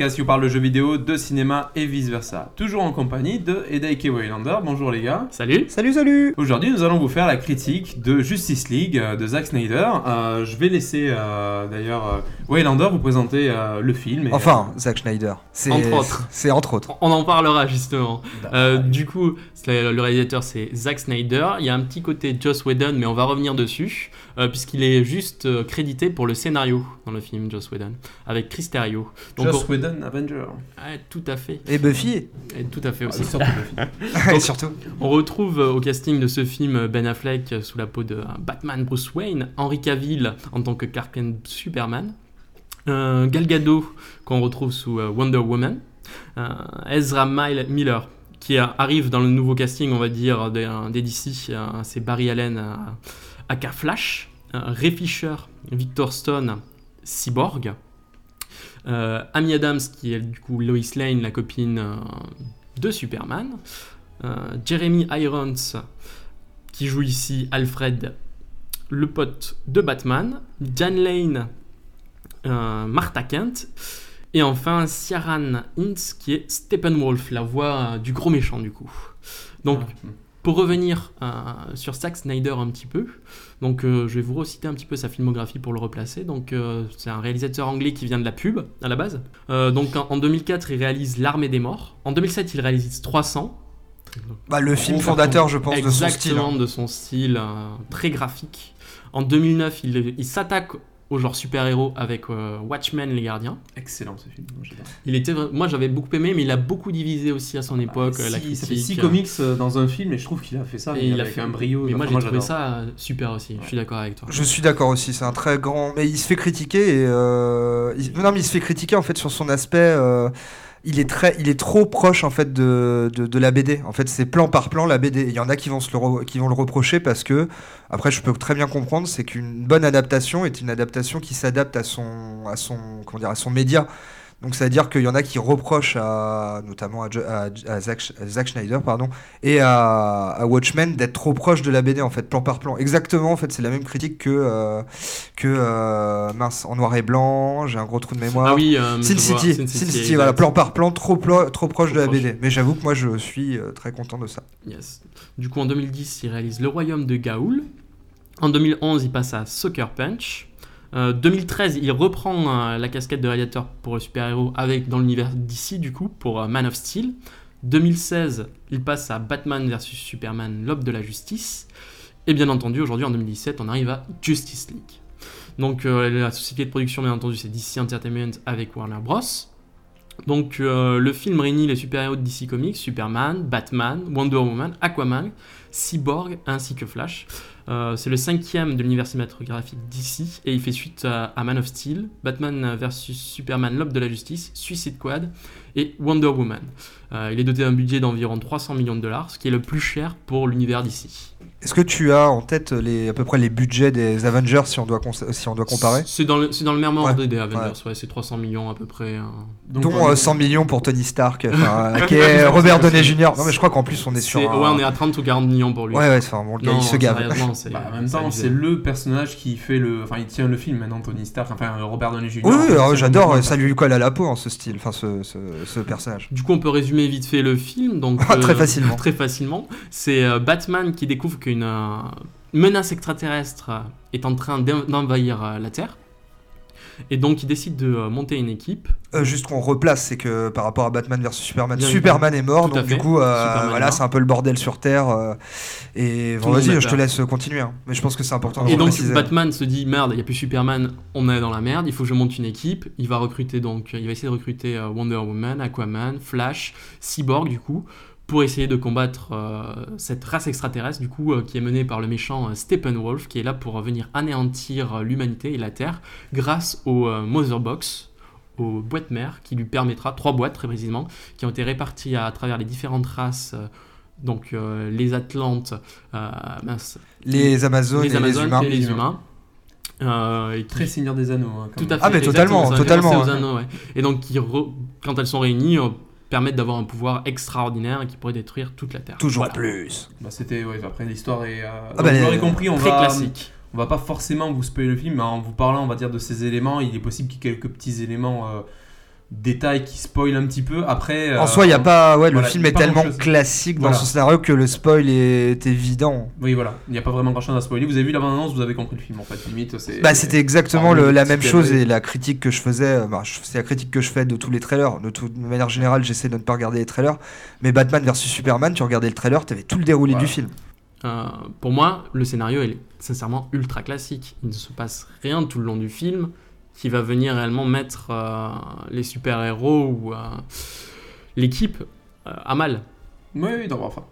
podcast qui vous parle de jeux vidéo, de cinéma et vice versa. Toujours en compagnie de Edaike Waylander. Bonjour les gars. Salut Salut, salut Aujourd'hui, nous allons vous faire la critique de Justice League euh, de Zack Snyder. Euh, je vais laisser euh, d'ailleurs Waylander vous présenter euh, le film. et, Enfin, Zack Schneider. C'est- Entre autres. C'est entre autres. On en parlera justement. Euh, du coup, le réalisateur c'est Zack Snyder. Il y a un petit côté Joss Whedon, mais on va revenir dessus, euh, puisqu'il est juste euh, crédité pour le scénario dans le film Joss Whedon, avec Chris Terrio. Donc, Joss on- Whedon, Avenger. Ouais, tout à fait. Et Buffy Et tout à fait aussi. Ah, surtout le film. Et surtout. On retrouve euh, au casting de ce film Ben Affleck euh, sous la peau de euh, Batman Bruce Wayne, Henry Cavill en tant que Clark Kent Superman, euh, Gal Gadot qu'on retrouve sous euh, Wonder Woman, euh, Ezra Mile- Miller qui arrive dans le nouveau casting, on va dire, des, des DC, c'est Barry Allen, euh, aka Flash, euh, Ray Fisher, Victor Stone, Cyborg, euh, Amy Adams qui est du coup Lois Lane, la copine euh, de Superman, euh, Jeremy Irons qui joue ici Alfred, le pote de Batman, Jan Lane, Martha Kent, et enfin Ciaran Hintz qui est Steppenwolf, la voix du gros méchant du coup. Donc Ah, pour revenir euh, sur Zack Snyder un petit peu, donc euh, je vais vous reciter un petit peu sa filmographie pour le replacer. Donc euh, c'est un réalisateur anglais qui vient de la pub à la base. Donc en, en 2004 il réalise L'Armée des Morts. En 2007 il réalise 300. Bah, le film fondateur, je pense, de son style. Exactement, hein. de son style très graphique. En 2009 il, il s'attaque au genre super-héros avec euh, Watchmen les gardiens. Excellent ce film. Il était, moi j'avais beaucoup aimé mais il a beaucoup divisé aussi à son époque Ah, euh, la six- ça fait critique. 6 comics euh, dans un film et je trouve qu'il a fait ça Et il a fait- un brio. Mais moi j'ai trouvé ça super aussi, je suis d'accord avec toi. Je suis d'accord aussi, c'est un très grand. Mais il se fait critiquer et. euh, il- Non, mais il se fait critiquer en fait sur son aspect. euh, Il est, très, il est trop proche en fait de, de, la BD. En fait, c'est plan par plan la BD. Il y en a qui vont, se le, qui vont le reprocher parce que, après, je peux très bien comprendre, c'est qu'une bonne adaptation est une adaptation qui s'adapte à son, à, son, comment dire, à son média. Donc, ça veut dire qu'il y en a qui reprochent à, notamment à, à, à Zack, à Zack Schneider pardon, et à, à Watchmen d'être trop proche de la BD en fait, plan par plan. Exactement, en fait, c'est la même critique que, euh, que euh, mince, en noir et blanc. J'ai un gros trou de mémoire. Ah oui, euh, Sin City, Sin City, City, voilà, plan par plan, trop, plo- trop proche Trop de la proche. BD. Mais j'avoue que moi, je suis très content de ça. Yes. Du coup, en 2010, il réalise Le Royaume de Gaoul. En 2011, il passe à Sucker Punch. Euh, 2013, il reprend euh, la casquette de réalisateur pour le super-héros avec dans l'univers d'ici, du coup, pour euh, Man of Steel. 2016, il passe à Batman vs Superman, l'aube de la justice. Et bien entendu, aujourd'hui, en 2017, on arrive à Justice League. Donc, euh, la société de production, bien entendu, c'est DC Entertainment avec Warner Bros. Donc, euh, le film réunit les super-héros de DC Comics, Superman, Batman, Wonder Woman, Aquaman, Cyborg ainsi que Flash. Euh, c'est le cinquième de l'univers cinématographique d'ici et il fait suite à, Man of Steel, Batman vs Superman, l'aube de la justice, Suicide Squad et Wonder Woman. Euh, il est doté d'un budget d'environ 300 millions de dollars, ce qui est le plus cher pour l'univers d'ici. Est-ce que tu as en tête les, à peu près les budgets des Avengers si on doit, si on doit comparer C'est dans le, c'est dans le même ordre Ouais, des Avengers, ouais. c'est 300 millions à peu près. hein. Donc, Dont on euh, est- 100 millions pour Tony Stark, euh, qui est Robert Downey Jr. Non, mais je crois qu'en plus, on est sur. Un- Ouais, on est à 30 ou 40 millions pour lui. Ouais, ouais, enfin, bon, le gars, Non, il se gave. Bah, en même temps, c'est le personnage qui fait le. Enfin, il tient le film maintenant, Tony Stark, enfin Robert Downey Jr. Oui, le j'adore, ça lui colle à la peau, hein, ce style, enfin, ce, ce, ce personnage. Du coup, on peut résumer vite fait le film. Donc, Ah, très facilement. très facilement. C'est euh, Batman qui découvre qu'une euh, menace extraterrestre euh, est en train d'en- d'envahir euh, la Terre. Et donc, il décide de euh, monter une équipe. Euh, juste qu'on replace, c'est que par rapport à Batman vs Superman, Bien Superman est mort, donc du coup, euh, voilà, c'est un peu le bordel sur Terre. euh, et bon, vas-y, je te laisse continuer, hein. mais je pense que c'est important de Et donc, préciser. Batman se dit merde, il n'y a plus Superman, on est dans la merde, il faut que je monte une équipe. Il va recruter donc, il va essayer de recruter Wonder Woman, Aquaman, Flash, Cyborg du coup, pour essayer de combattre euh, cette race extraterrestre du coup euh, qui est menée par le méchant euh, Steppenwolf, qui est là pour venir anéantir euh, l'humanité et la Terre grâce au euh, Mother Box aux boîtes mères qui lui permettra, trois boîtes très précisément, qui ont été réparties à, travers les différentes races, euh, donc euh, les Atlantes, euh, mince, Les Amazones les et les humains. et les humains. Euh, et qui- Très Seigneur des Anneaux. hein, quand tout à fait. Ah, mais totalement, totalement, anneaux, ouais. Et donc, qui re- quand elles sont réunies, euh, permettent d'avoir un pouvoir extraordinaire et qui pourrait détruire toute la Terre. Toujours Voilà. plus. Bah, c'était, ouais, après l'histoire est. euh, Ah bah, vous l'aurez compris, on Très va, classique. on va pas forcément vous spoiler le film, mais en vous parlant, on va dire, de ces éléments, il est possible qu'il y ait quelques petits éléments euh, détails qui spoilent un petit peu. Après, En euh, soi, il y a pas. Ouais, le voilà, film est tellement grand-chose. classique Voilà. dans son scénario que le spoil est évident. Oui, voilà, il n'y a pas vraiment grand chose à spoiler. Vous avez vu la bande-annonce, vous avez compris le film en fait. Limite, c'est. Bah, c'était exactement Ah, le- la même chose et la critique que je faisais. euh, bah, c'est la critique que je fais de tous les trailers. De, toute manière générale, j'essaie de ne pas regarder les trailers. Mais Batman vs Superman, tu regardais le trailer, t'avais tout le déroulé Voilà. du film. Euh, pour moi, le scénario est sincèrement ultra classique. Il ne se passe rien tout le long du film qui va venir réellement mettre euh, les super-héros ou euh, l'équipe euh, à mal. Oui, oui, non, enfin.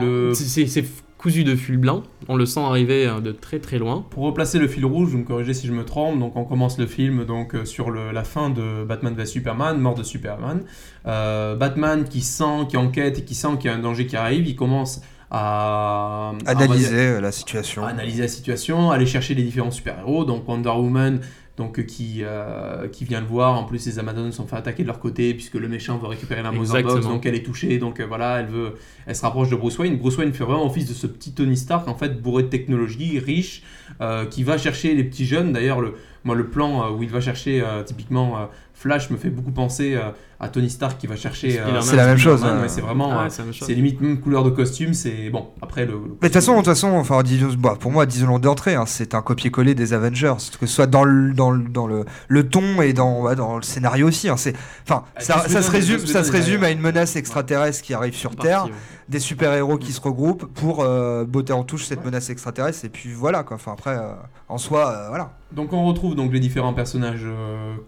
Le- c'est- cousu de fil blanc. On le sent arriver euh, de très très loin. Pour replacer le fil rouge, vous me corrigez si je me trompe, donc on commence le film donc euh, sur le- la fin de Batman vs Superman, mort de Superman. Euh, Batman qui sent, qui enquête et qui sent qu'il y a un danger qui arrive, il commence à Analyser la situation. à analyser la situation, aller chercher les différents super-héros, donc Wonder Woman, donc euh, qui, euh, qui vient le voir. En plus, les Amazones sont fait attaquer de leur côté puisque le méchant veut récupérer la Box, donc elle est touchée, donc euh, voilà, elle veut, elle se rapproche de Bruce Wayne. Bruce Wayne fait vraiment office de ce petit Tony Stark en fait bourré de technologie, riche, euh, qui va chercher les petits jeunes. D'ailleurs, le, moi le plan où il va chercher typiquement Flash me fait beaucoup penser à Tony Stark qui va chercher. euh. C'est la même chose, ouais. c'est vraiment, Ah, c'est limite même couleur de costume. C'est bon. Après le. le Mais de toute façon, de toute façon, enfin, disons- bah, pour moi, disons-le d'entrée, hein, c'est un copier-coller des Avengers, que ce soit dans le, dans le, dans le, le ton et dans, ouais, dans le scénario aussi. hein, c'est, enfin, Ah, ça, se résume, ça se résume à une menace extraterrestre qui arrive sur Terre, des super-héros qui se regroupent pour euh, botter en touche cette menace extraterrestre, et puis voilà, quoi. Enfin, après, euh, en soi, euh, voilà. Donc on retrouve donc les différents personnages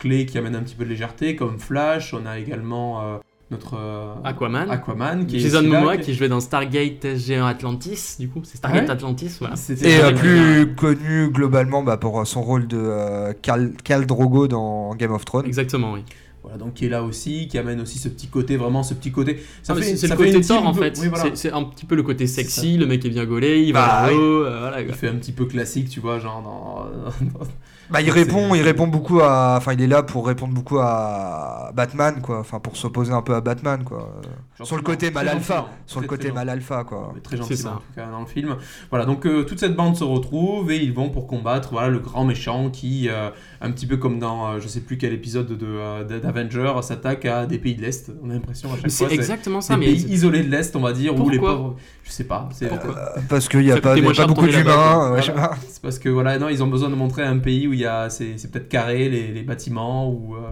clés qui amènent un petit peu de légèreté, comme Flash. On a également euh, notre euh, Aquaman. Aquaman qui est Jason Momoa qui- qui jouait dans Stargate SG1 Atlantis, du coup, c'est Stargate Ah ouais Atlantis, voilà. Et C'est euh, plus connu globalement bah, pour son rôle de euh, Khal, Khal Drogo dans Game of Thrones. Exactement, oui. Voilà, donc qui est là aussi, qui amène aussi ce petit côté, vraiment ce petit côté. Ça fait- c'est c'est ça le côté team en fait. oui, voilà. C'est- C'est un petit peu le côté C'est sexy, le mec est bien gaulé, il Bah, va oui. là-haut, euh, voilà. Il fait un petit peu classique, tu vois, genre dans. Bah, il répond, il répond beaucoup à, enfin, il est là pour répondre beaucoup à Batman, quoi. Enfin, pour s'opposer un peu à Batman, quoi. sur le côté mal alpha, gentiment, sur le côté mal alpha, quoi. Mais très gentiment ça. en tout cas dans le film. Voilà, donc euh, toute cette bande se retrouve et ils vont pour combattre voilà, le grand méchant qui, euh, un petit peu comme dans euh, je sais plus quel épisode de, euh, d'Avenger, s'attaque à des pays de l'Est. On a l'impression à chaque Mais fois. C'est exactement ça, des mais pays isolés de l'Est, on va dire, où les Pourquoi pauvres. Je sais pas. Pourquoi Euh, Parce qu'il n'y a pas, beaucoup d'humains. C'est parce que voilà, non, ils ont besoin de montrer un pays où il y a, c'est, peut-être carré les, les bâtiments ou. euh,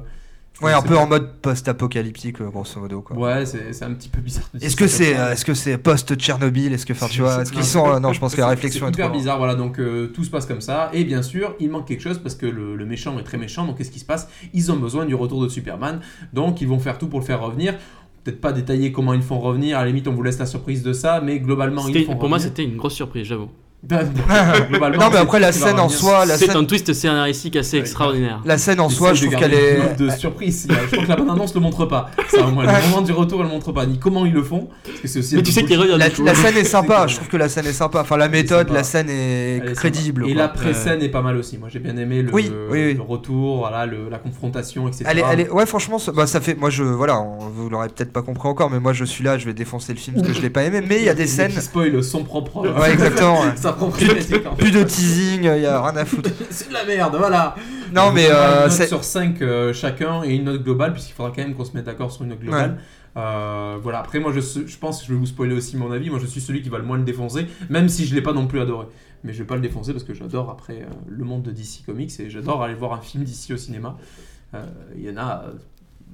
Ouais, un peu pas. en mode post-apocalyptique, euh, grosso modo, quoi. Ouais, c'est, c'est un petit peu bizarre. Est-ce que c'est, euh, est-ce que c'est post-Tchernobyl? Est-ce que, enfin, tu vois, est-ce qu'ils sont, euh, non, je pense que la réflexion est C'est hyper trop. bizarre, voilà, donc euh, tout se passe comme ça. Et bien sûr, il manque quelque chose parce que le, le méchant est très méchant, donc qu'est-ce qui se passe? Ils ont besoin du retour de Superman, donc ils vont faire tout pour le faire revenir. Peut-être pas détailler comment ils le font revenir, à la limite on vous laisse la surprise de ça, mais globalement ils font pour moi c'était une grosse surprise, j'avoue. globalement, Non, mais après, la scène en soi, la C'est scène, un twist scénaristique assez Ouais. extraordinaire. la scène en soi, je trouve qu'elle est. de surprise. Je crois que la bande-annonce le montre pas. Ça, au moins, le moment du retour, elle le montre pas. Ni comment ils le font. Parce que c'est aussi un Mais tu sais qu'il La, coup. la scène est sympa, je trouve que la scène est sympa. Enfin, la méthode, la scène est crédible. Et la pré-scène est pas mal aussi. Moi j'ai bien aimé le, Oui, oui, oui. le retour, voilà, le- la confrontation, etc. Ouais, franchement, ça, bah, ça fait. Moi, je, voilà, on- vous l'aurez peut-être pas compris encore, mais moi, je suis là, je vais défoncer le film parce que je l'ai pas aimé. Mais il y a des scènes. Spoil son propre. Ouais, exactement. Plus de- teasing, il y a rien à foutre. C'est de la merde, voilà. Non, On mais euh, une note c'est- sur 5 chacun et une note globale, puisqu'il faudra quand même qu'on se mette d'accord sur une note globale. Euh, voilà, après, moi je, pense que je vais vous spoiler aussi mon avis. Moi je suis celui qui va le moins le défoncer, même si je l'ai pas non plus adoré. Mais je vais pas le défoncer parce que j'adore après euh, le monde de DC Comics et j'adore aller voir un film d'ici au cinéma. Euh, Il y en a, euh,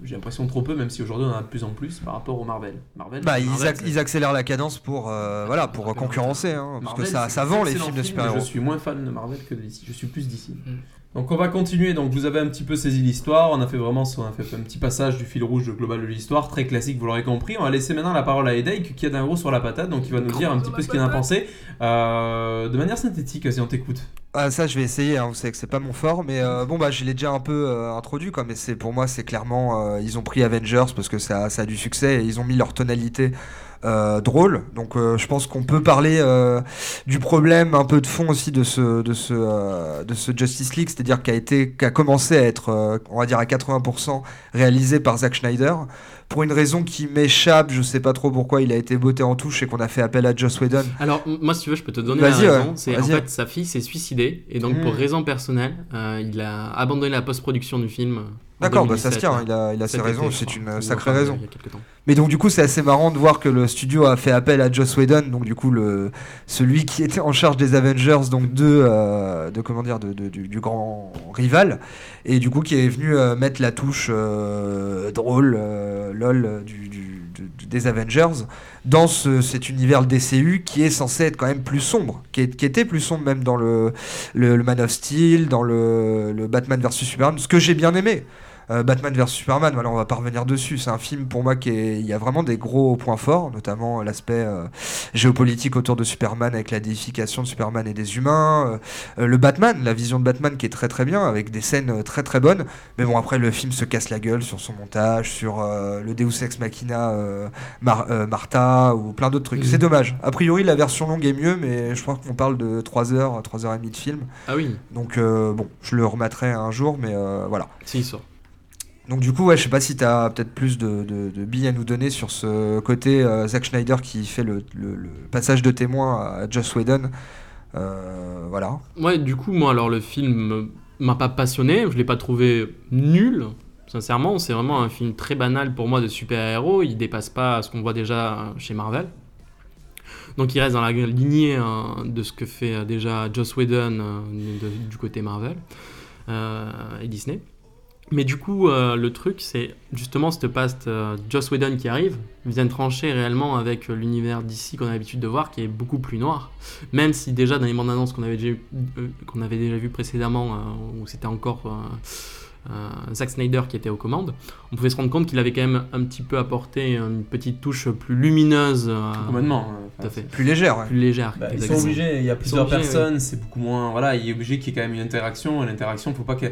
j'ai l'impression trop peu, même si aujourd'hui on en a de plus en plus par rapport au Marvel. Marvel, Bah, ils, Marvel, ac- ils accélèrent la cadence pour, euh, voilà, pour concurrencer, hein, parce que ça, ça vend les films de super-héros. Je suis moins fan de Marvel que de DC. Je suis plus DC. Mm. Donc on va continuer. Donc vous avez un petit peu saisi l'histoire. On a fait vraiment, on a fait un petit passage du fil rouge global de l'histoire, très classique, vous l'aurez compris. On va laisser maintenant la parole à Edek qui a d'un gros sur la patate, donc il va nous dire un petit peu ce qu'il en a pensé euh, de manière synthétique. Si on t'écoute. Ah, ça, je vais essayer. hein, vous savez que c'est pas mon fort, mais euh, bon, bah, je l'ai déjà un peu euh, introduit, quoi. Mais c'est pour moi, c'est clairement, euh, ils ont pris Avengers parce que ça, ça a du succès et ils ont mis leur tonalité drôle. Donc, je pense qu'on peut parler du problème un peu de fond aussi de ce, de ce, de ce Justice League, c'est-à-dire qu'a été, qu'a commencé à être, on va dire à 80% réalisé par Zack Schneider. Pour une raison qui m'échappe, je sais pas trop pourquoi il a été botté en touche et qu'on a fait appel à Joss Whedon. Alors, moi, si tu veux, je peux te donner la raison. ouais. C'est en fait sa fille s'est suicidée et donc pour raison personnelle, euh, il a abandonné la post-production du film D'accord, bah ça se 2017, tient, il a, il a ses raisons, c'est une sacrée raison. Mais donc du coup c'est assez marrant de voir que le studio a fait appel à Joss Whedon, donc du coup le celui qui était en charge des Avengers, donc de, euh, de comment dire de, de- du, du grand rival, et du coup qui est venu euh, mettre la touche euh, drôle, euh, lol euh, du, du- des Avengers dans ce, cet univers DCU qui est censé être quand même plus sombre, qui était plus sombre même dans le, le, le Man of Steel, dans le, le Batman vs Superman, ce que j'ai bien aimé. Euh, Batman vs Superman, voilà, on va pas revenir dessus. C'est un film pour moi qui est, il y a vraiment des gros points forts, notamment l'aspect euh, géopolitique autour de Superman avec la déification de Superman et des humains, euh, euh, le Batman, la vision de Batman qui est très très bien avec des scènes euh, très très bonnes. Mais bon après le film se casse la gueule sur son montage, sur euh, le Deus Ex Machina euh, Mar- euh, Martha ou plein d'autres trucs. Mhm. C'est dommage. A priori la version longue est mieux, mais je crois qu'on parle de 3 heures, 3 heures et demie de film. Ah oui, Donc euh, bon, je le remettrai un jour, mais euh, voilà. si. Donc du coup, ouais, je sais pas si tu as peut-être plus de, billes à nous donner sur ce côté euh, Zack Schneider qui fait le, passage de témoin à Joss Whedon. Euh, voilà. Ouais, du coup, moi, alors le film m'a pas passionné, je l'ai pas trouvé nul. Sincèrement, c'est vraiment un film très banal pour moi de super-héros. Il dépasse pas ce qu'on voit déjà chez Marvel. Donc il reste dans la lignée euh, de ce que fait euh, déjà Joss Whedon euh, du côté Marvel et Disney. Mais du coup, euh, le truc, c'est justement cette paste euh, Joss Whedon qui arrive, vient trancher réellement avec euh, l'univers d'ici qu'on a l'habitude de voir, qui est beaucoup plus noir. Même si déjà dans les bandes annonces qu'on avait déjà, euh, qu'on avait déjà vu précédemment, euh, où c'était encore euh, euh, Zack Snyder qui était aux commandes, on pouvait se rendre compte qu'il avait quand même un petit peu apporté une petite touche plus lumineuse, euh, Complètement. euh, tout à fait, Plus légère. ouais. plus légère. Bah, ils sont obligés, il y a plusieurs obligés, personnes, c'est beaucoup moins. Voilà, il est obligé qu'il y ait quand même une interaction, et l'interaction, faut pas que.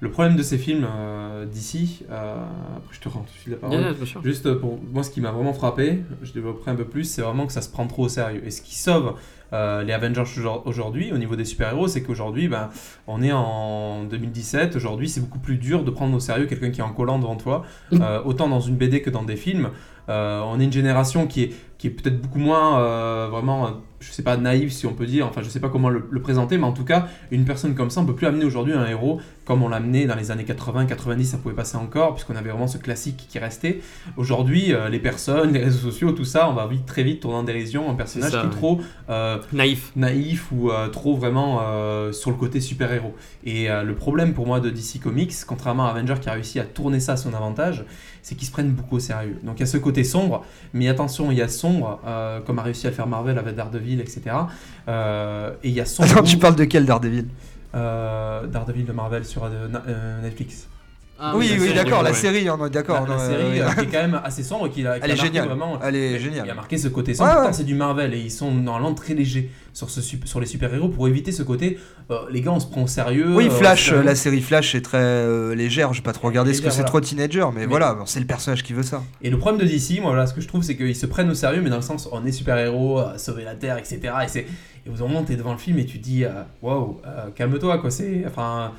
Le problème de ces films euh, d'ici, euh, après je te rends tout de suite la parole. Yeah, yeah. Juste pour moi, ce qui m'a vraiment frappé, je développerai un peu plus, c'est vraiment que ça se prend trop au sérieux. Et ce qui sauve euh, les Avengers aujourd- aujourd'hui, au niveau des super-héros, c'est qu'aujourd'hui, ben, on est en 2017. Aujourd'hui, c'est beaucoup plus dur de prendre au sérieux quelqu'un qui est en collant devant toi, euh, autant dans une BD que dans des films. Euh, on est une génération qui est, qui est peut-être beaucoup moins euh, vraiment, euh, je sais pas, naïve si on peut dire, enfin je sais pas comment le, le présenter, mais en tout cas, une personne comme ça, on peut plus amener aujourd'hui un héros comme on l'a amené dans les années 80, 90, ça pouvait passer encore, puisqu'on avait vraiment ce classique qui restait. Aujourd'hui, euh, les personnes, les réseaux sociaux, tout ça, on va vite, très vite tourner en dérision un personnage ça, qui est ouais. trop euh, Naïf. naïf ou trop vraiment sur le côté super-héros. Et le problème pour moi de DC Comics, contrairement à Avenger qui a réussi à tourner ça à son avantage, c'est qu'ils se prennent beaucoup au sérieux. Donc il y a ce côté sombre, mais attention, il y a sombre, euh, comme a réussi à le faire Marvel avec Daredevil, etc. Euh, et il y a sombre. Attends, tu parles de quel Daredevil? Euh, Daredevil de Marvel sur Netflix. Ah Oui, oui, d'accord, la série, on est d'accord. la, série euh, qui est quand même assez sombre, qui a, qui Elle a est géniale. vraiment. Elle est Il géniale. a marqué ce côté sombre. Pourtant, c'est du Marvel et ils sont normalement très légers sur, ce, sup- sur les super-héros pour éviter ce côté. euh, les gars, on se prend au sérieux. Oui, euh, Flash, la série Flash est très euh, légère. Je vais pas trop regarder ce que c'est voilà. trop teenager, mais, Mais- voilà, c'est le personnage qui veut ça. Et le problème de DC, moi, voilà, ce que je trouve, c'est qu'ils se prennent au sérieux, mais dans le sens, on est super-héros, sauver la Terre, etc. Et, et moment où t'es devant le film et tu dis, waouh, euh, calme-toi, quoi. C'est. Enfin.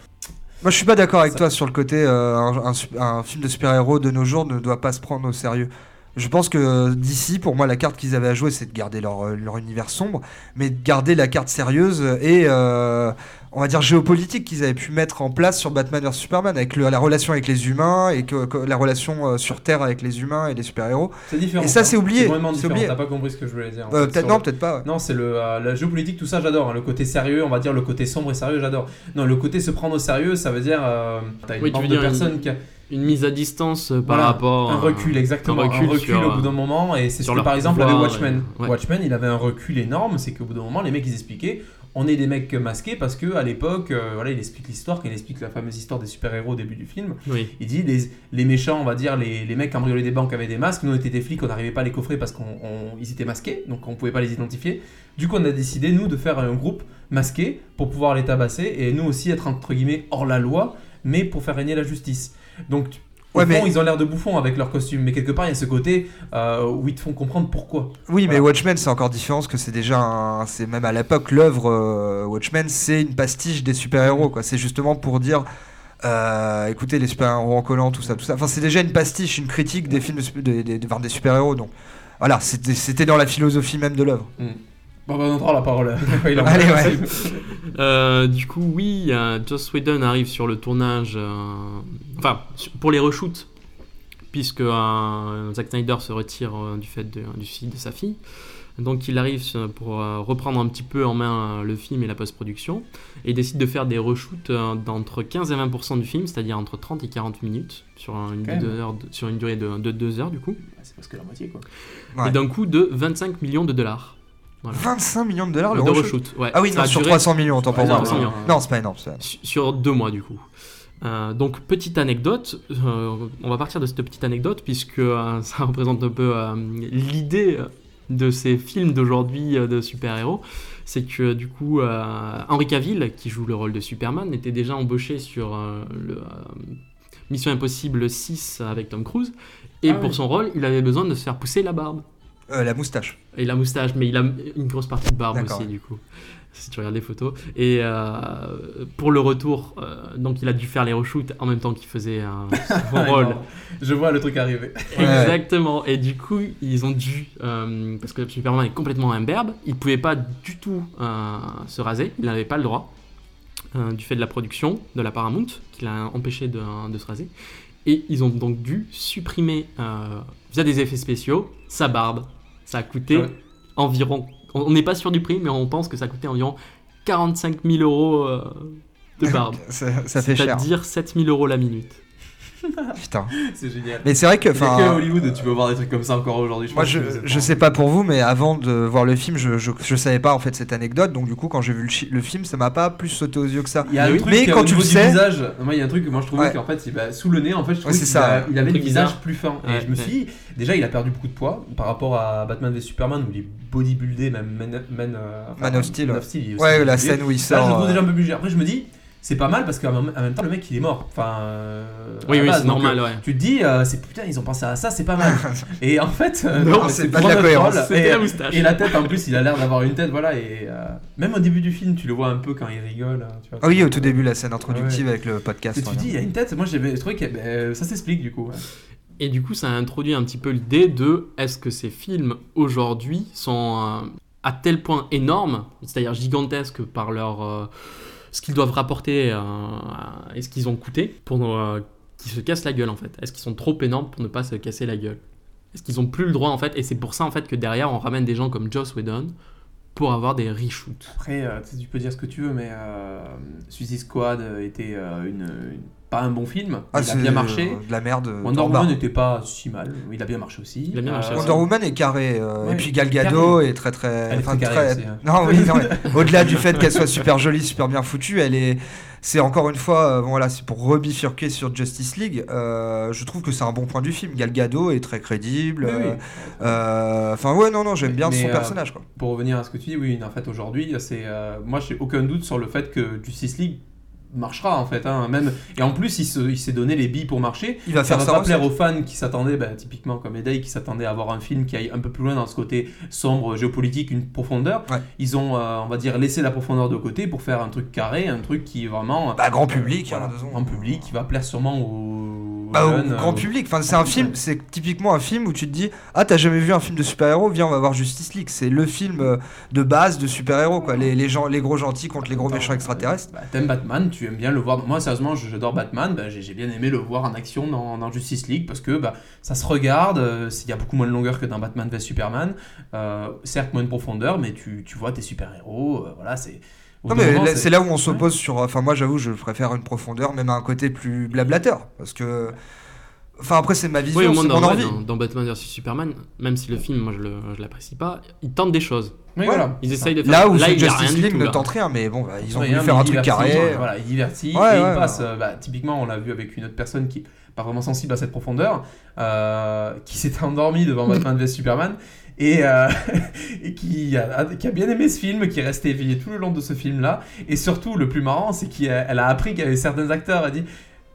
Moi, je suis pas d'accord avec Ça- toi sur le côté euh, un, un film de super-héros de nos jours ne doit pas se prendre au sérieux. Je pense que d'ici, pour moi, la carte qu'ils avaient à jouer, c'est de garder leur, euh, leur univers sombre, mais de garder la carte sérieuse et, euh, on va dire, géopolitique qu'ils avaient pu mettre en place sur Batman vs Superman, avec le- la relation avec les humains et que, que la relation euh, sur Terre avec les humains et les super-héros. C'est différent. Et ça, hein. c'est oublié, c'est différent. oublié. T'as pas compris ce que je voulais dire. Euh, peut-être non, le- peut-être pas. ouais. Non, c'est le, euh, la géopolitique, tout ça, j'adore. hein. Le côté sérieux, on va dire le côté sombre et sérieux, j'adore. Non, le côté se prendre au sérieux, ça veut dire. Euh, t'as une Oui, tu bande veux de dire une- personnes qui a Une mise à distance euh, par Voilà, rapport. un recul, exactement. Un recul, sur, au bout euh, d'un moment. Et c'est ce que par exemple avait Watchmen. et- ouais. Watchmen, il avait un recul énorme. C'est qu'au bout d'un moment, les mecs, ils expliquaient. On est des mecs masqués parce que à l'époque, euh, voilà, il explique l'histoire, quand il explique la fameuse histoire des super-héros au début du film. Oui. Il dit les, les méchants, on va dire, les, les mecs qui cambriolaient des banques avaient des masques. Nous, on était des flics, on n'arrivait pas à les coffrer parce qu'ils étaient masqués, donc on pouvait pas les identifier. Du coup, on a décidé, nous, de faire un groupe masqué pour pouvoir les tabasser et nous aussi être entre guillemets hors la loi, mais pour faire régner la justice. Donc, au Ouais, fond, mais- ils ont l'air de bouffons avec leurs costumes, mais quelque part, il y a ce côté euh, où ils te font comprendre pourquoi. Oui, mais. Watchmen, c'est encore différent parce que c'est déjà, un- c'est même à l'époque l'œuvre euh, Watchmen, c'est une pastiche des super-héros, quoi. C'est justement pour dire, euh, écoutez, les super-héros en collant, tout ça, tout ça. Enfin, c'est déjà une pastiche, une critique des films, de, su- des, des- super-héros. Donc, voilà, c'était c'était dans la philosophie même de l'œuvre. Bon, bah, on entendra la parole. Il en Allez, ouais. Euh, du coup, oui, euh, Joss Whedon arrive sur le tournage, euh, enfin, pour les reshoots, puisque euh, Zack Snyder se retire euh, du fait de- du suicide de sa fille. Donc il arrive pour euh, reprendre un petit peu en main euh, le film et la post-production, et il décide de faire des reshoots euh, d'entre 15 et 20% du film, c'est-à-dire entre 30 et 40 minutes, sur, un- une, Quand même. deux heures de- sur une durée de, de 2 heures du coup, C'est parce que la moitié, quoi. Ouais. et d'un coût de 25 millions de dollars. Voilà. 25 millions de dollars le de reshoot. ouais. Ah oui, non, a sur duré- 300 millions, autant pour Ouais, moi. non, 300 millions. Non, c'est pas énorme. sur deux mois du coup. Euh, donc petite anecdote, euh, on va partir de cette petite anecdote puisque euh, ça représente un peu euh, l'idée de ces films d'aujourd'hui euh, de super-héros. C'est que du coup euh, Henry Cavill, qui joue le rôle de Superman, était déjà embauché sur euh, le euh, Mission Impossible 6 avec Tom Cruise. Et Ah pour oui. son rôle, il avait besoin de se faire pousser la barbe. Euh, la moustache. Et la moustache, mais il a une grosse partie de barbe aussi, ouais. du coup, si tu regardes les photos. Et euh, pour le retour, euh, donc il a dû faire les reshoots en même temps qu'il faisait euh, son rôle. Je vois le truc arriver. Ouais. Exactement. Et du coup, ils ont dû, euh, parce que Superman est complètement imberbe, il pouvait pas du tout euh, se raser, il n'avait pas le droit, euh, du fait de la production de la Paramount, qui l'a empêché de, de se raser. Et ils ont donc dû supprimer, euh, via des effets spéciaux, sa barbe. Ça a coûté Ouais. environ, on on n'est pas sûr du prix, mais on pense que ça a coûté environ 45 000 euros euh, de barbe. ça, ça fait cher. C'est-à-dire 7 000 euros la minute. Putain. C'est génial. Mais c'est vrai que. Que à enfin, Hollywood, tu peux voir des trucs comme ça encore aujourd'hui. Moi, je, je sais pas pour vous, mais avant de voir le film, je, je, je savais pas en fait cette anecdote. Donc, du coup, quand j'ai vu le, film, ça m'a pas plus sauté aux yeux que ça. Il y a un Mais truc mais euh, quand au tu le sais- visage, moi il y a un truc que moi je trouvais Ouais. qu'en fait, c'est- bah, sous le nez, en fait, je trouvais c'est qu'il a- il avait Un le visage bizarre. plus fin. Ouais, et je me ouais. suis dit, déjà, il a perdu beaucoup de poids par rapport à Batman v Superman où il est bodybuildé, même Man, Man, euh, enfin, Man of Steel, Man ouais. of Steel, Ouais, la scène où il Là, je sort. le trouve euh, déjà un peu plus. Après, je me dis, c'est pas mal parce qu'en même temps, le mec il est mort. Enfin, euh, Oui, oui, c'est normal, euh, ouais. Tu te dis, euh, c'est putain, ils ont pensé à ça, c'est pas mal. et en fait, euh, Non, c'est pas de la cohérence. Et, la moustache. et la tête, en plus, il a l'air d'avoir une tête, voilà. Et euh, même au début du film, tu le vois un peu quand il rigole. hein, Tu vois, Ah oui, au tout début, la scène introductive Ouais. avec le podcast. Et tu dis, il y a une tête. Moi, j'avais trouvé que ben, ça s'explique du coup. ouais. Et du coup, ça a introduit un petit peu l'idée de est-ce que ces films aujourd'hui sont euh, à tel point énormes, c'est-à-dire gigantesques par leur euh, ce qu'ils doivent rapporter euh, et ce qu'ils ont coûté pour euh, qu'ils se cassent la gueule en fait. Est-ce qu'ils sont trop énormes pour ne pas se casser la gueule? Est-ce qu'ils ont plus le droit en fait? Et c'est pour ça en fait que derrière on ramène des gens comme Joss Whedon pour avoir des reshoots. Après, euh, tu peux dire ce que tu veux, mais euh, Suicide Squad était euh, une, une- pas un bon film. Ah, il a bien marché. euh, de la merde. euh, Wonder. Woman n'était pas si mal. Il a bien marché aussi. Il a bien marché Wonder Woman est carré. euh, Ouais, et puis Gal Gadot est très très. Elle est très aussi, hein. Non, oui, non, au-delà du fait qu'elle soit super jolie, super bien foutue, elle est. C'est encore une fois, euh, bon, voilà, c'est pour rebifurquer sur Justice League. euh, je trouve que c'est un bon point du film. Gal Gadot est très crédible. Oui. euh, Enfin, ouais, non, non, j'aime bien Mais, son personnage, quoi. Pour revenir à ce que tu dis, oui, en fait, aujourd'hui, c'est, moi, j'ai aucun doute sur le fait que Justice League marchera en fait. hein, même et en plus, il, se- il s'est donné les billes pour marcher. Il va Ça faire va ça. pas plaire aux fans qui s'attendaient, bah, typiquement comme Eday, qui s'attendaient à avoir un film qui aille un peu plus loin dans ce côté sombre, géopolitique, une profondeur. Ouais. Ils ont, euh, on va dire, laissé la profondeur de côté pour faire un truc carré, un truc qui est vraiment Bah, grand public, voilà, hein, grand public, qui va plaire sûrement aux, Bah, au grand euh, public. Enfin, c'est un film, c'est typiquement un film où tu te dis Ah, t'as jamais vu un film de super-héros Viens, on va voir Justice League. C'est le film euh, de base de super-héros, quoi. Les, les, gens, les gros gentils contre les gros méchants extraterrestres. Bah, T'aimes Batman, tu aimes bien le voir. Moi, sérieusement, j'adore Batman. Bah, j'ai bien aimé le voir en action dans, dans Justice League parce que bah, ça se regarde. euh, Il y a beaucoup moins de longueur que dans Batman vs Superman. Euh, certes, moins de profondeur, mais tu, tu vois tes super-héros. euh, voilà, c'est. Non, mais c'est là où on s'oppose sur. Enfin, moi, j'avoue, je préfère une profondeur, même à un côté plus blablateur. Parce que. Enfin, après, c'est ma vision, Oui, au moins c'est dans, mon ouais, envie. dans, dans Batman vs Superman, même si le film, moi je le- je l'apprécie pas, ils tentent des choses. Oui, voilà. Ils essayent de faire. Là où là, ce il y a rien Justice League tout, ne tente rien, mais bon, bah, ils ont voulu faire un truc carré. Voilà, il divertit. Ouais, et ouais, il passe, ouais. euh, bah, typiquement, on l'a vu avec une autre personne qui pas vraiment sensible à cette profondeur, euh, qui s'était endormie devant Batman vs Superman. Et, euh, et qui, a, qui a bien aimé ce film, qui est resté éveillé tout le long de ce film-là. Et surtout, le plus marrant, c'est qu'elle a appris qu'il y avait certains acteurs. Elle a dit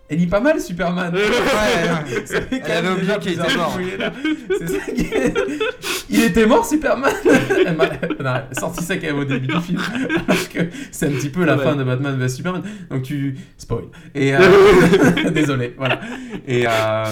Elle dit pas mal Superman. Ouais, ouais. Ça fait quand Elle avait même oublié déjà qu'il était plusieurs mort. il est là. C'est ça qui est- Il était mort, Superman Elle m'a elle a sorti ça quand même au début du film. Alors que c'est un petit peu la Ouais. fin de Batman vs Superman. Donc tu. Spoil. Et. euh, Désolé, voilà. Et. euh,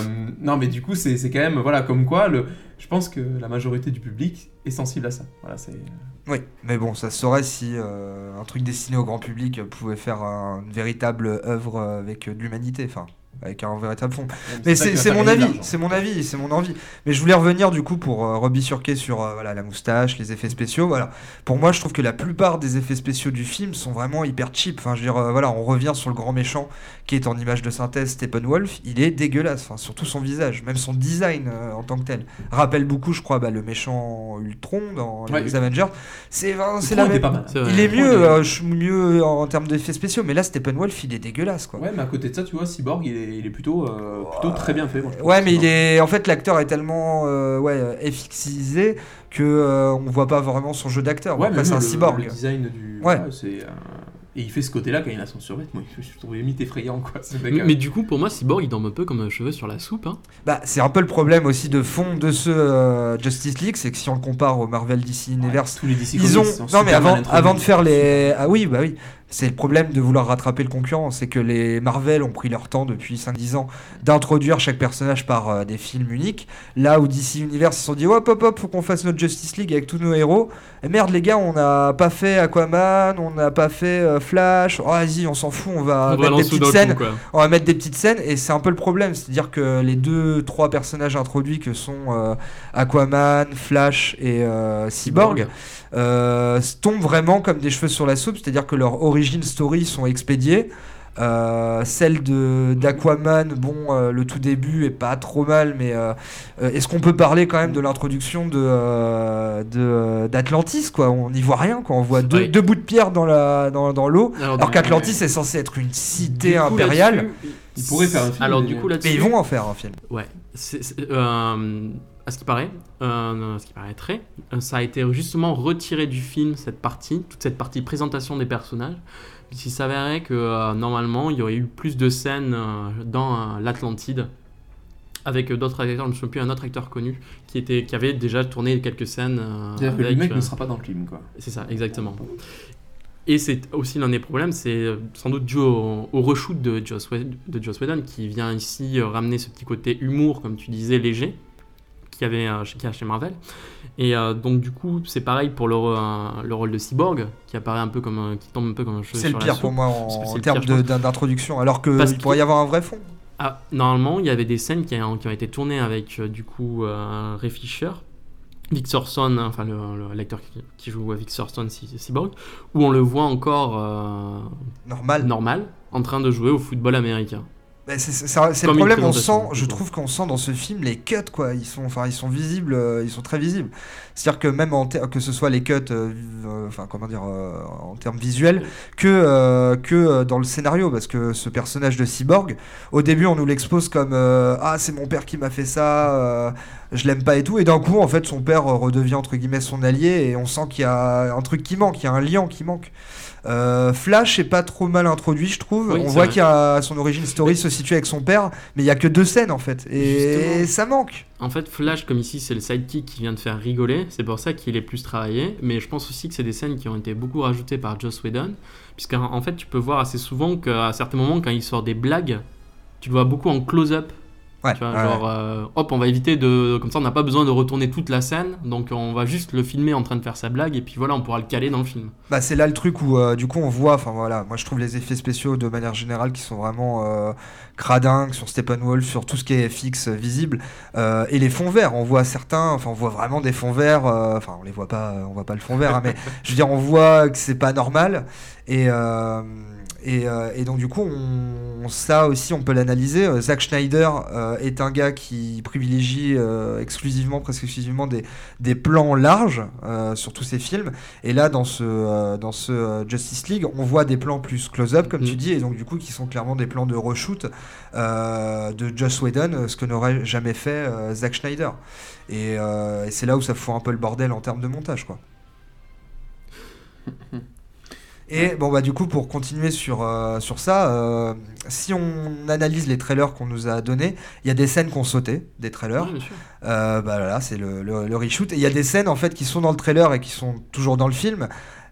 Non, mais du coup, c'est c'est quand même. Voilà, comme quoi, le. Je pense que la majorité du public est sensible à ça. Voilà, c'est. Oui, mais bon, ça se saurait si euh, un truc destiné au grand public pouvait faire un- une véritable œuvre avec de l'humanité, enfin, avec un véritable fond. Mais c'est mon avis, c'est mon avis, c'est mon envie. Mais je voulais revenir du coup pour euh, rebifurquer sur euh, voilà, la moustache, les effets spéciaux. Voilà. Pour moi, je trouve que la plupart des effets spéciaux du film sont vraiment hyper cheap. Enfin, je veux dire, euh, voilà, on revient sur le grand méchant qui est en image de synthèse, Steppenwolf. Il est dégueulasse, enfin, surtout son visage, même son design euh, en tant que tel. Rappelle beaucoup, je crois, bah, le méchant Ultron dans Ouais. les Avengers. C'est la même. pas mal. Il est mieux, je- mieux en termes d'effets spéciaux, mais là, Steppenwolf, il est dégueulasse, quoi. Ouais, mais à côté de ça, tu vois, Cyborg, il est, il est plutôt, euh, plutôt très bien fait. moi, je trouve. Ouais, mais il est. En fait, l'acteur est tellement euh, ouais, FXisé que euh, on voit pas vraiment son jeu d'acteur. Ouais, c'est un le, cyborg. Le design du. Ouais. c'est. euh, Et il fait ce côté-là quand il a son survêt. Moi, je je trouve limite effrayant, quoi. ce mec, Mais, mais du coup, pour moi, Cyborg, il tombe un peu comme un cheveu sur la soupe. hein. Bah, c'est un peu le problème aussi de fond de ce euh, Justice League, c'est que si on le compare au Marvel DC Universe, tous les DC ils ont. Non, mais avant, avant de faire les. Ah oui, bah oui. C'est le problème de vouloir rattraper le concurrent, c'est que les Marvel ont pris leur temps depuis 5-10 ans d'introduire chaque personnage par euh, des films uniques. Là où DC Universe ils se sont dit hop hop hop, faut qu'on fasse notre Justice League avec tous nos héros. Et merde les gars, on n'a pas fait Aquaman, on n'a pas fait euh, Flash. Oh vas-y, on s'en fout, on va On mettre des petites scènes coup, on va mettre des petites scènes et c'est un peu le problème, c'est-à-dire que les deux, trois personnages introduits que sont euh, Aquaman, Flash et Cyborg tombent vraiment comme des cheveux sur la soupe, c'est-à-dire que leurs origin story sont expédiées. Euh, celle de d'Aquaman, bon, euh, le tout début est pas trop mal, mais euh, est-ce qu'on peut parler quand même de l'introduction de euh, de- d'Atlantis quoi? On n'y voit rien, quoi. On voit deux, Oui. deux bouts de pierre dans la dans, dans l'eau, Alors, qu'Atlantis est censé être une cité coup, impériale. Ils pourraient faire un film, Alors, mais- du coup, là-dessus. Mais ils vont en faire un film. Ouais. C'est- c'est- euh, à ce qui paraît, euh, à ce qui paraîtrait, euh, ça a été justement retiré du film cette partie, toute cette partie présentation des personnages. Puisqu'il s'avérait que euh, normalement il y aurait eu plus de scènes euh, dans l'Atlantide avec d'autres acteurs, je ne me souviens plus, un autre acteur connu qui, était, qui avait déjà tourné quelques scènes. C'est-à-dire que le mec ne sera pas dans le film, quoi. C'est ça, exactement. Et c'est aussi l'un des problèmes, c'est sans doute dû au, au reshoot de Joss, de Joss Whedon, qui vient ici ramener ce petit côté humour, comme tu disais, léger, qu'il y avait euh, chez, qu'il a chez Marvel. Et euh, donc du coup, c'est pareil pour le, euh, le rôle de Cyborg, qui apparaît un peu comme qui tombe un peu comme un cheveu C'est le pire pour moi en, en termes d'introduction, alors que Parce il pourrait y avoir un vrai fond. Ah, normalement, il y avait des scènes qui, ont- qui ont été tournées avec euh, du coup euh, Ray Fisher, Vic Sorson, enfin l'acteur qui, qui joue Vic Sorson, Cy- Cyborg, où on le voit encore euh, Normal. normal, en train de jouer au football américain. Mais c'est le problème, on sent, je trouve qu'on sent dans ce film les cuts quoi, ils sont, enfin ils sont visibles, euh, ils sont très visibles. C'est-à-dire que même en que ce soit les cuts, euh, euh, enfin comment dire, euh, en termes visuels, que que dans le scénario, parce que ce personnage de cyborg, au début on nous l'expose comme ah c'est mon père qui m'a fait ça, je l'aime pas et tout, et d'un coup en fait son père redevient entre guillemets son allié et on sent qu'il y a un truc qui manque, il y a un lien qui manque. Euh, Flash est pas trop mal introduit, je trouve. Oui, on voit qu'il y a son origin story se situe avec son père, mais il y a que deux scènes en fait, et Justement. ça manque. En fait, Flash, comme ici, c'est le sidekick qui vient de faire rigoler, c'est pour ça qu'il est plus travaillé, mais je pense aussi que c'est des scènes qui ont été beaucoup rajoutées par Joss Whedon, puisqu'en en fait, tu peux voir assez souvent qu'à certains moments, quand il sort des blagues, tu le vois beaucoup en close-up. Ouais, Tu vois, ouais, genre, euh, hop, on va éviter de. Comme ça, on n'a pas besoin de retourner toute la scène, donc on va juste le filmer en train de faire sa blague, et puis voilà, on pourra le caler dans le film. Bah, c'est là le truc où euh, du coup on voit, enfin voilà, moi je trouve les effets spéciaux de manière générale qui sont vraiment euh, cradingues sur Steppenwolf, sur tout ce qui est fixe, euh, visible, et les fonds verts, on voit certains, enfin on voit vraiment des fonds verts, enfin on les voit pas, on voit pas le fond vert, hein, mais je veux dire on voit que c'est pas normal, et, et, euh, et donc du coup on, ça aussi on peut l'analyser. Euh, Zack Schneider euh, est un gars qui privilégie euh, exclusivement, presque exclusivement des, des plans larges sur tous ses films. Et là, dans ce, dans ce Justice League, on voit des plans plus close-up, comme tu dis, et donc du coup, qui sont clairement des plans de reshoot de Joss Whedon, ce que n'aurait jamais fait Zack Schneider. Et, et c'est là où ça fout un peu le bordel en termes de montage, quoi. Et bon bah du coup pour continuer sur, euh, sur ça, euh, si on analyse les trailers qu'on nous a donnés, il y a des scènes qu'on sauté, des trailers. Sûr. Euh, bah là, c'est le, le, le reshoot. Et il y a des scènes en fait qui sont dans le trailer et qui sont toujours dans le film.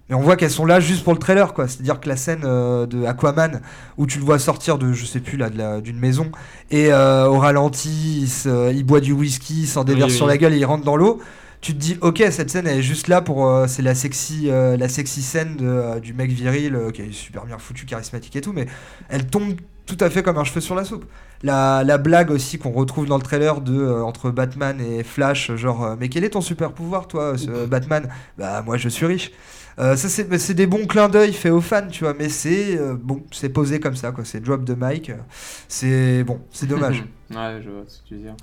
Mais on voit qu'elles sont là juste pour le trailer, quoi. C'est-à-dire que la scène euh, de Aquaman, où tu le vois sortir de, je sais plus, là, d'une maison, et euh, au ralenti, il, se- il boit du whisky, il s'en déverse Oui, sur oui. la gueule et il rentre dans l'eau. Tu te dis, ok, cette scène, elle est juste là pour. euh, c'est la sexy, euh, la sexy scène de, euh, du mec viril, qui est super bien foutu, charismatique et tout, mais elle tombe tout à fait comme un cheveu sur la soupe. La, la blague aussi qu'on retrouve dans le trailer de entre Batman et Flash, genre, mais quel est ton super pouvoir, toi, ce Batman? Bah, moi, je suis riche. Ça, c'est des bons clins d'œil faits aux fans, tu vois, mais c'est bon, c'est posé comme ça, quoi. C'est drop de mic. euh, C'est bon, c'est dommage. ouais, je vois ce que tu veux dire.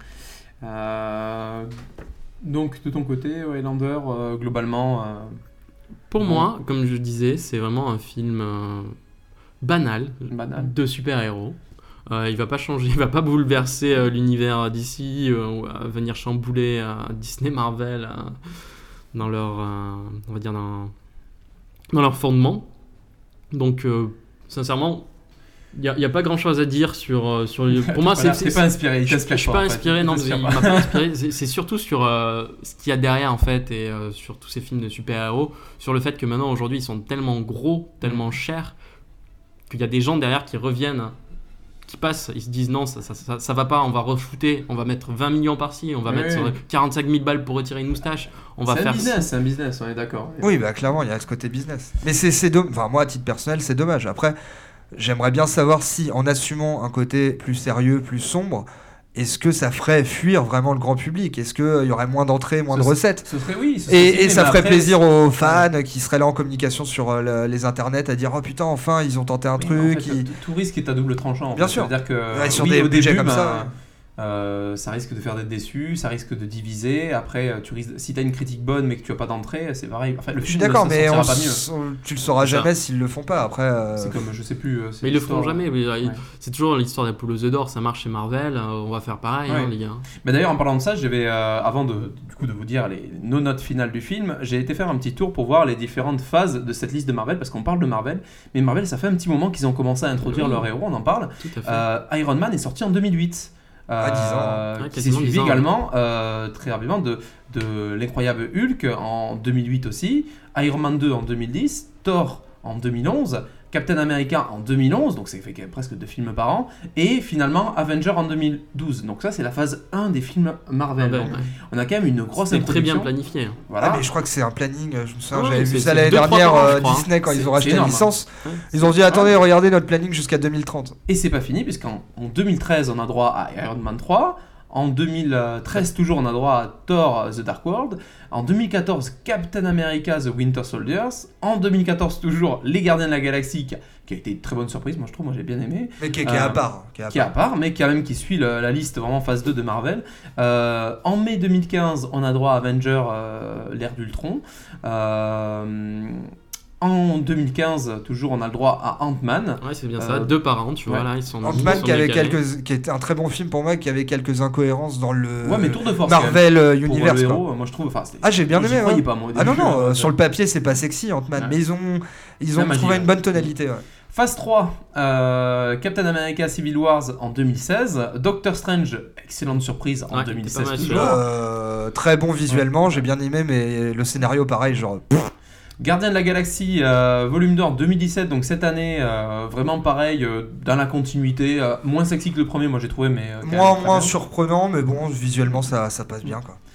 Euh, donc, de ton côté, Highlander, euh, globalement. euh, Pour Bon. moi, comme je disais, c'est vraiment un film euh, banal, Banal. de super-héros. Il va pas changer, il va pas bouleverser l'univers d'ici, venir chambouler Disney, Marvel dans leur, on va dire dans, dans leur fondement. Donc, sincèrement, il n'y a, il y a pas grand chose à dire sur, euh, sur pour moi, c'est pas inspiré. Il je, je t'inspire suis pas, inspiré, Il non, il pas. m'a pas inspiré. C'est surtout sur euh, ce qu'il y a derrière en fait et euh, sur tous ces films de super-héros, sur le fait que maintenant aujourd'hui ils sont tellement gros, tellement chers, qu'il y a des gens derrière qui reviennent, qui passent, ils se disent non, ça, ça, ça, ça va pas, on va refooter, on va mettre 20 millions par-ci, on va Oui, mettre oui. euh, 45 000 balles pour retirer une moustache, on va C'est un faire business, c'est un business, on est d'accord. Oui, bah clairement, il y a ce côté business. Mais c'est c'est dommage. Enfin, moi, à titre personnel, c'est dommage. Après, j'aimerais bien savoir si, en assumant un côté plus sérieux, plus sombre, est-ce que ça ferait fuir vraiment le grand public? Est-ce qu'il y aurait moins d'entrées, moins Ce de recettes? Ce serait oui. ce serait et, ça mais ferait après, plaisir aux fans qui seraient là en communication sur euh, le- les internets à dire oh putain enfin ils ont tenté un Oui, en truc fait, tout- risque est à double tranchant. en Bien fait. sûr. C'est-à-dire que Ouais, sur oui, des au début, comme ben, ça, euh, ça risque de faire d'être déçu, ça risque de diviser. Après, euh, tu risques, si t'as une critique bonne mais que tu as pas d'entrée, c'est pareil. Enfin, le je suis film d'accord mais on pas mieux. s- on- tu le sauras jamais s'ils le font pas après euh, C'est comme, je sais plus. euh, Mais ils le feront jamais. euh, Ouais. C'est toujours l'histoire des poules aux œufs d'or, ça marche chez Marvel, euh, on va faire pareil, hein, Ouais. les gars. Mais d'ailleurs, en parlant de ça, je vais, euh, avant de, du coup, de vous dire les, nos notes finales du film, j'ai été faire un petit tour pour voir les différentes phases de cette liste de Marvel, parce qu'on parle de Marvel, mais Marvel, ça fait un petit moment qu'ils ont commencé à introduire Oui. leurs héros, on en parle. Tout à fait. Euh, Iron Man est sorti en 2008. 10 ans. Ouais, qui s'est suivi 10 ans, également euh, très rapidement de, de l'incroyable Hulk en 2008 aussi, Iron Man 2 en 2010, Thor en 2011, Captain America en 2011, donc ça fait presque deux films par an, et finalement Avenger en 2012. Donc ça c'est la phase 1 des films Marvel. Donc, ouais. on a quand même une grosse C'était très bien introduction. planifié. hein. Voilà. Ah, mais je crois que c'est un planning euh, je me souviens Ouais, j'avais vu ça l'année dernière euh, crois, hein. Disney quand ils ont racheté la énorme, licence Ouais. ils ont dit attendez regardez notre planning jusqu'à 2030 Et c'est pas fini, puisqu'en en 2013, on a droit à Iron Man 3. En 2013, toujours, on a droit à Thor The Dark World. En 2014, Captain America The Winter Soldiers. En 2014, toujours Les Gardiens de la Galaxie, qui a, qui a été une très bonne surprise, moi je trouve, moi j'ai bien aimé. mais qui, est- qui est à Euh, part qui est à Qui est à part. mais quand même qui suit le- la liste vraiment phase 2 de Marvel. Euh, en mai 2015, on a droit à Avenger, euh, l'ère d'Ultron. Euh, en 2015, toujours, on a le droit à Ant-Man. Ouais, c'est bien Euh, ça. Deux par an, tu vois, ouais. là, ils sont Ant-Man qui avait décalés. quelques qui était un très bon film pour moi qui avait quelques incohérences dans le Ouais, mais tour de force. quand même. Marvel euh, Pour Universe le quoi. héros, moi je trouve. Enfin, c'était- Ah, j'ai bien aimé, ouais. pas, moi, Ah non, non, euh, euh, sur le papier, c'est pas sexy, Ant-Man, Ouais. mais ils ont, ils ont trouvé une bonne tonalité. ouais. Phase 3, euh, Captain America Civil Wars en 2016, Doctor Strange, excellente surprise en Ouais, t'es 2016 pas mal toujours. Euh, très bon visuellement, j'ai bien aimé, mais le scénario, pareil, genre. pff, Gardien de la Galaxie, euh, volume 2 en 2017, donc cette année, euh, vraiment pareil, euh, dans la continuité, moins sexy que le premier, moi j'ai trouvé, mais. moins moins surprenant, mais bon, visuellement, ça, ça passe bien. Quoi.